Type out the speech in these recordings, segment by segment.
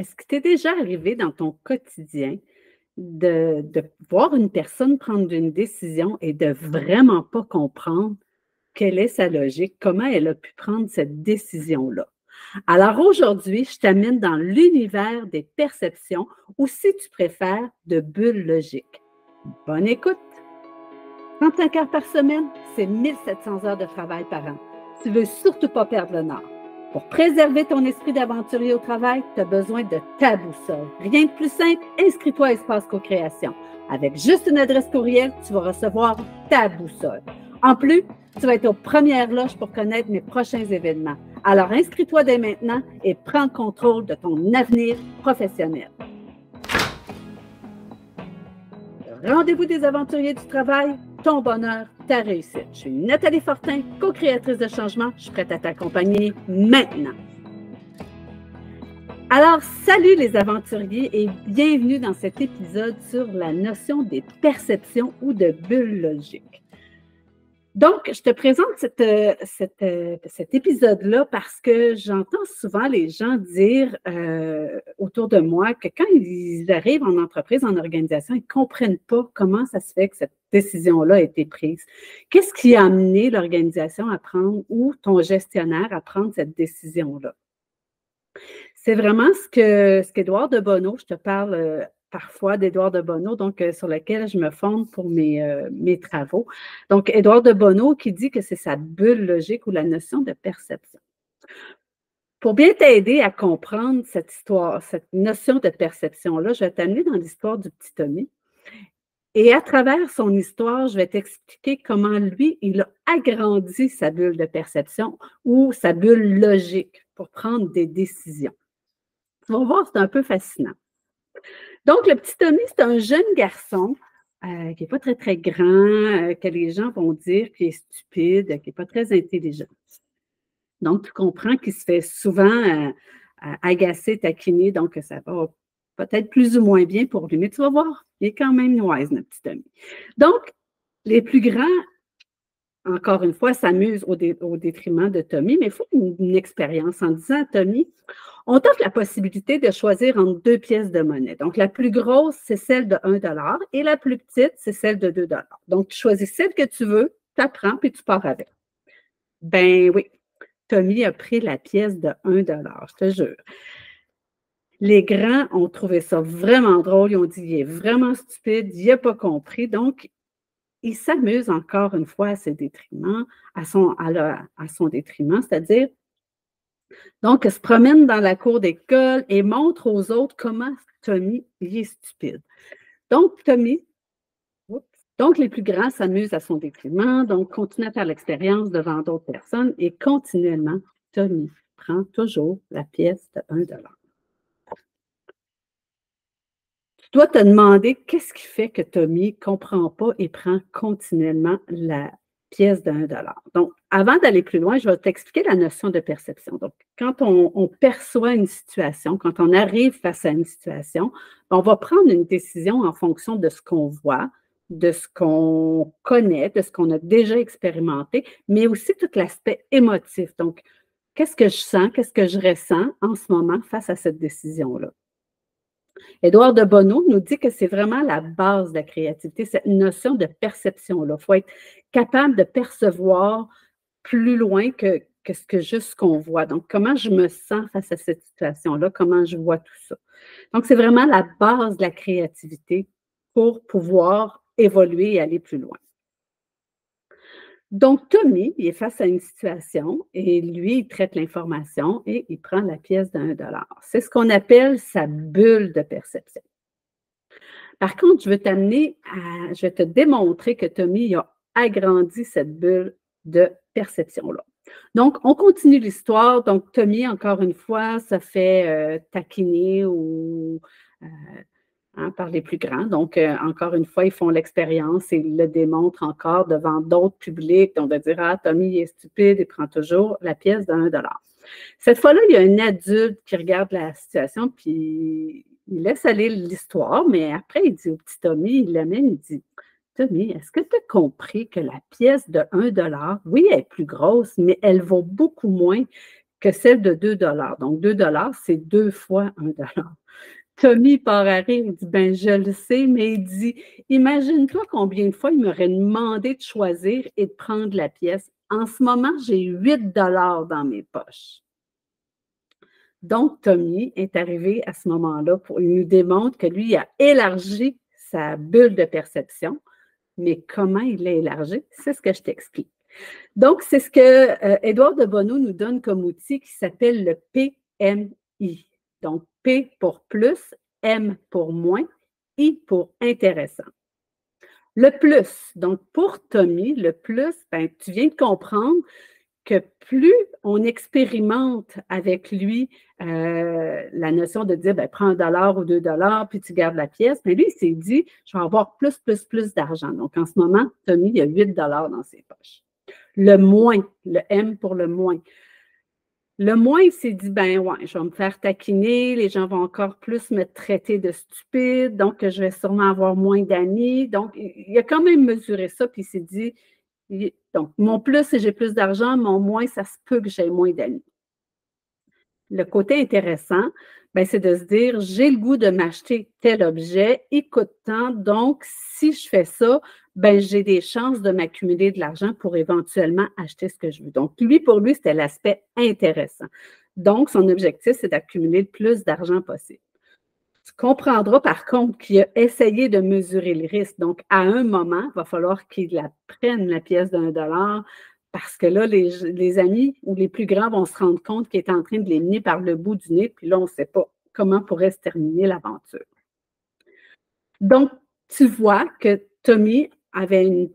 est-ce que t'es déjà arrivé dans ton quotidien de, voir une personne prendre une décision et de vraiment pas comprendre quelle est sa logique, comment elle a pu prendre cette décision-là? Alors aujourd'hui, je t'amène dans l'univers des perceptions ou si tu préfères, de bulles logiques. Bonne écoute! 35 heures par semaine, c'est 1700 heures de travail par an. Tu veux surtout pas perdre le nord. Pour préserver ton esprit d'aventurier au travail, tu as besoin de ta boussole. Rien de plus simple, inscris-toi à Espace Co-Création. Avec juste une adresse courriel, tu vas recevoir ta boussole. En plus, tu vas être aux premières loges pour connaître mes prochains événements. Alors inscris-toi dès maintenant et prends le contrôle de ton avenir professionnel. Rendez-vous des aventuriers du travail, ton bonheur, ta réussite. Je suis Nathalie Fortin, co-créatrice de changement. Je suis prête à t'accompagner maintenant. Alors, salut les aventuriers et bienvenue dans cet épisode sur la notion des perceptions ou de bulles logiques. Donc, je te présente euh, euh, cet épisode-là parce que j'entends souvent les gens dire euh, autour de moi que quand ils arrivent en entreprise, en organisation, ils ne comprennent pas comment ça se fait que cette décision-là a été prise. Qu'est-ce qui a amené l'organisation à prendre ou ton gestionnaire à prendre cette décision-là? C'est vraiment ce que ce de Bonneau, je te parle parfois d'Édouard de Bonneau, donc euh, sur lequel je me fonde pour mes, euh, mes travaux. Donc, Édouard de Bonneau qui dit que c'est sa bulle logique ou la notion de perception. Pour bien t'aider à comprendre cette histoire, cette notion de perception-là, je vais t'amener dans l'histoire du petit Tommy. Et à travers son histoire, je vais t'expliquer comment lui, il a agrandi sa bulle de perception ou sa bulle logique pour prendre des décisions. Tu vas voir, c'est un peu fascinant. Donc, le petit Tommy, c'est un jeune garçon euh, qui n'est pas très, très grand, euh, que les gens vont dire qu'il est stupide, qui n'est pas très intelligent. Donc, tu comprends qu'il se fait souvent euh, agacer, taquiner, donc ça va peut-être plus ou moins bien pour lui. Mais tu vas voir, il est quand même wise, notre petit Tommy. Donc, les plus grands, encore une fois, s'amusent au, détriment de Tommy, mais il faut une, expérience en disant Tommy, on t'offre la possibilité de choisir entre deux pièces de monnaie. Donc, la plus grosse, c'est celle de 1 et la plus petite, c'est celle de 2 Donc, tu choisis celle que tu veux, tu apprends, puis tu pars avec. Ben oui, Tommy a pris la pièce de 1 je te jure. Les grands ont trouvé ça vraiment drôle. Ils ont dit, il est vraiment stupide, il n'a pas compris. Donc, il s'amuse encore une fois à ses détriments, à son, détriment, c'est-à-dire donc, elle se promène dans la cour d'école et montre aux autres comment Tommy est stupide. Donc, Tommy, donc les plus grands s'amusent à son détriment, donc continue à faire l'expérience devant d'autres personnes et continuellement, Tommy prend toujours la pièce de 1 Tu dois te demander qu'est-ce qui fait que Tommy ne comprend pas et prend continuellement la pièce d'un dollar? Donc, avant d'aller plus loin, je vais t'expliquer la notion de perception. Donc, quand on, perçoit une situation, quand on arrive face à une situation, on va prendre une décision en fonction de ce qu'on voit, de ce qu'on connaît, de ce qu'on a déjà expérimenté, mais aussi tout l'aspect émotif. Donc, qu'est-ce que je sens, qu'est-ce que je ressens en ce moment face à cette décision-là? Édouard de Bonneau nous dit que c'est vraiment la base de la créativité, cette notion de perception-là. Il faut être capable de percevoir plus loin que, ce que juste qu'on voit. Donc, comment je me sens face à cette situation-là, comment je vois tout ça? Donc, c'est vraiment la base de la créativité pour pouvoir évoluer et aller plus loin. Donc, Tommy, il est face à une situation et lui, il traite l'information et il prend la pièce d'un dollar. C'est ce qu'on appelle sa bulle de perception. Par contre, je veux t'amener à, je vais te démontrer que Tommy a agrandi cette bulle de perception-là. Donc, on continue l'histoire. Donc, Tommy, encore une fois, ça fait euh, taquiner ou euh, Hein, par les plus grands. Donc, euh, encore une fois, ils font l'expérience et ils le démontrent encore devant d'autres publics. On va dire, ah, Tommy est stupide, il prend toujours la pièce d'un dollar. Cette fois-là, il y a un adulte qui regarde la situation, puis il laisse aller l'histoire, mais après, il dit au petit Tommy, il l'amène, il dit, Tommy, est-ce que tu as compris que la pièce de 1 dollar, oui, elle est plus grosse, mais elle vaut beaucoup moins que celle de 2 Donc, 2 c'est deux fois 1 Tommy part à il dit Ben, je le sais, mais il dit Imagine-toi combien de fois il m'aurait demandé de choisir et de prendre la pièce. En ce moment, j'ai 8 dollars dans mes poches. Donc, Tommy est arrivé à ce moment-là pour il nous démontre que lui, il a élargi sa bulle de perception. Mais comment il l'a élargi? C'est ce que je t'explique. Donc, c'est ce que euh, Édouard de Bonneau nous donne comme outil qui s'appelle le PMI. Donc, P pour plus, M pour moins, I pour intéressant. Le plus, donc pour Tommy, le plus, ben, tu viens de comprendre que plus on expérimente avec lui euh, la notion de dire, ben, prends un dollar ou deux dollars, puis tu gardes la pièce, mais lui, il s'est dit, je vais avoir plus, plus, plus d'argent. Donc, en ce moment, Tommy, il a 8 dollars dans ses poches. Le moins, le M pour le moins. Le moins, il s'est dit, ben ouais, je vais me faire taquiner, les gens vont encore plus me traiter de stupide, donc je vais sûrement avoir moins d'amis. Donc, il a quand même mesuré ça, puis il s'est dit, donc, mon plus, c'est j'ai plus d'argent, mon moins, ça se peut que j'ai moins d'amis. Le côté intéressant, ben, c'est de se dire, j'ai le goût de m'acheter tel objet, il coûte tant, donc si je fais ça, ben, j'ai des chances de m'accumuler de l'argent pour éventuellement acheter ce que je veux. Donc, lui, pour lui, c'était l'aspect intéressant. Donc, son objectif, c'est d'accumuler le plus d'argent possible. Tu comprendras par contre qu'il a essayé de mesurer le risque. Donc, à un moment, il va falloir qu'il la prenne, la pièce d'un dollar, parce que là, les, les, amis ou les plus grands vont se rendre compte qu'il est en train de les mener par le bout du nez, puis là, on ne sait pas comment pourrait se terminer l'aventure. Donc, tu vois que Tommy une.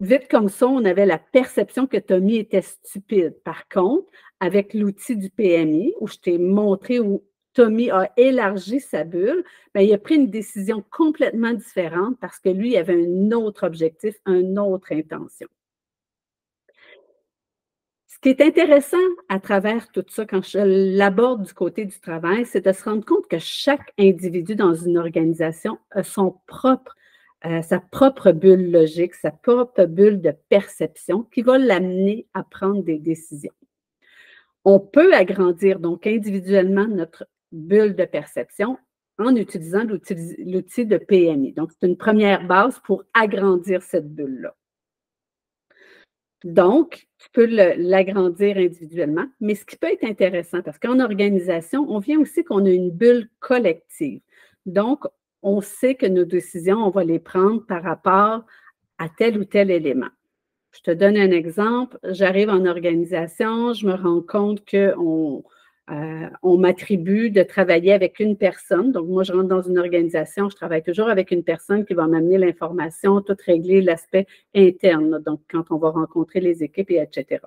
vite comme ça, on avait la perception que Tommy était stupide. Par contre, avec l'outil du PMI, où je t'ai montré où Tommy a élargi sa bulle, bien, il a pris une décision complètement différente parce que lui avait un autre objectif, une autre intention. Ce qui est intéressant à travers tout ça, quand je l'aborde du côté du travail, c'est de se rendre compte que chaque individu dans une organisation a son propre, euh, sa propre bulle logique, sa propre bulle de perception qui va l'amener à prendre des décisions. On peut agrandir donc individuellement notre bulle de perception en utilisant l'outil de PMI. Donc, c'est une première base pour agrandir cette bulle-là. Donc, tu peux l'agrandir individuellement, mais ce qui peut être intéressant, parce qu'en organisation, on vient aussi qu'on a une bulle collective. Donc, on sait que nos décisions, on va les prendre par rapport à tel ou tel élément. Je te donne un exemple. J'arrive en organisation, je me rends compte qu'on euh, on m'attribue de travailler avec une personne. Donc, moi, je rentre dans une organisation, je travaille toujours avec une personne qui va m'amener l'information, tout régler l'aspect interne. Donc, quand on va rencontrer les équipes, et etc.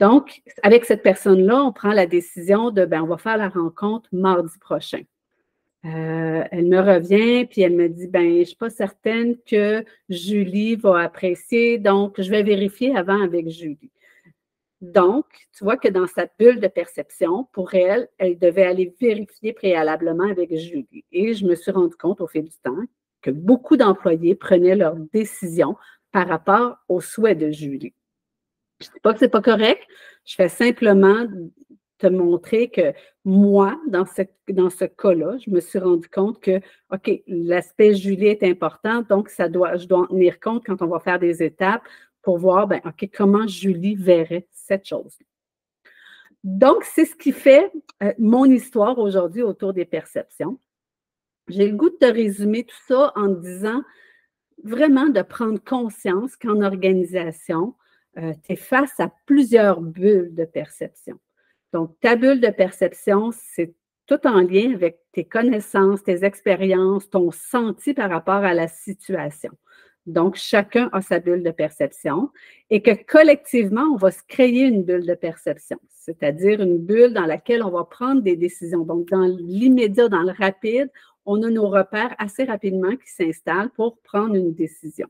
Donc, avec cette personne-là, on prend la décision de, ben, on va faire la rencontre mardi prochain. Euh, elle me revient, puis elle me dit, ben, je suis pas certaine que Julie va apprécier, donc je vais vérifier avant avec Julie. Donc, tu vois que dans sa bulle de perception, pour elle, elle devait aller vérifier préalablement avec Julie. Et je me suis rendu compte au fil du temps que beaucoup d'employés prenaient leurs décisions par rapport aux souhaits de Julie. Je ne dis pas que ce n'est pas correct, je fais simplement te montrer que moi, dans ce, dans ce cas-là, je me suis rendu compte que, OK, l'aspect Julie est important, donc ça doit, je dois en tenir compte quand on va faire des étapes pour voir, ben, OK, comment Julie verrait cette chose. Donc, c'est ce qui fait euh, mon histoire aujourd'hui autour des perceptions. J'ai le goût de te résumer tout ça en disant vraiment de prendre conscience qu'en organisation, euh, tu es face à plusieurs bulles de perception. Donc, ta bulle de perception, c'est tout en lien avec tes connaissances, tes expériences, ton senti par rapport à la situation. Donc, chacun a sa bulle de perception et que collectivement, on va se créer une bulle de perception, c'est-à-dire une bulle dans laquelle on va prendre des décisions. Donc, dans l'immédiat, dans le rapide, on a nos repères assez rapidement qui s'installent pour prendre une décision.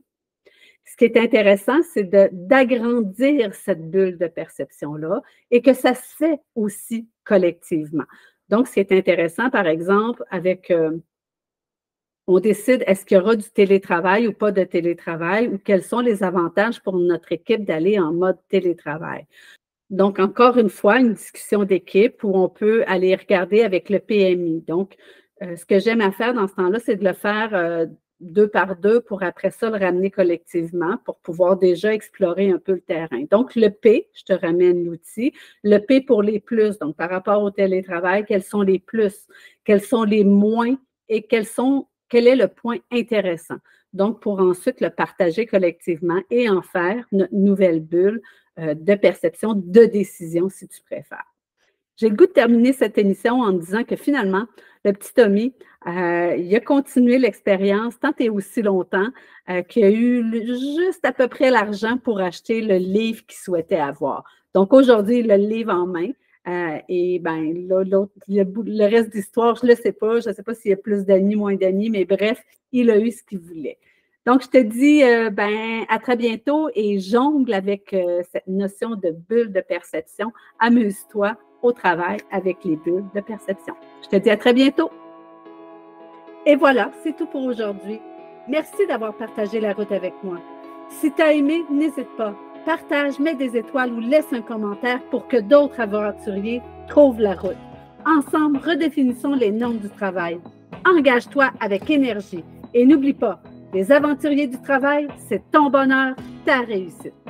Ce qui est intéressant, c'est d'agrandir cette bulle de perception-là et que ça se fait aussi collectivement. Donc, ce qui est intéressant, par exemple, avec euh, on décide est-ce qu'il y aura du télétravail ou pas de télétravail ou quels sont les avantages pour notre équipe d'aller en mode télétravail. Donc, encore une fois, une discussion d'équipe où on peut aller regarder avec le PMI. Donc, euh, ce que j'aime à faire dans ce temps-là, c'est de le faire euh, deux par deux pour après ça le ramener collectivement pour pouvoir déjà explorer un peu le terrain. Donc, le P, je te ramène l'outil. Le P pour les plus, donc par rapport au télétravail, quels sont les plus, quels sont les moins et quels sont, quel est le point intéressant? Donc, pour ensuite le partager collectivement et en faire une nouvelle bulle euh, de perception, de décision, si tu préfères. J'ai le goût de terminer cette émission en disant que finalement, le petit Tommy, euh, il a continué l'expérience tant et aussi longtemps euh, qu'il a eu juste à peu près l'argent pour acheter le livre qu'il souhaitait avoir. Donc aujourd'hui, le livre en main. Euh, et ben l'autre, le reste d'histoire, je ne le sais pas. Je ne sais pas s'il y a plus d'amis, moins d'amis, mais bref, il a eu ce qu'il voulait. Donc, je te dis ben, à très bientôt et jongle avec cette notion de bulle de perception. Amuse-toi au travail avec les bulles de perception. Je te dis à très bientôt. Et voilà, c'est tout pour aujourd'hui. Merci d'avoir partagé la route avec moi. Si tu as aimé, n'hésite pas. Partage, mets des étoiles ou laisse un commentaire pour que d'autres aventuriers trouvent la route. Ensemble, redéfinissons les normes du travail. Engage-toi avec énergie et n'oublie pas, les aventuriers du travail, c'est ton bonheur, ta réussite.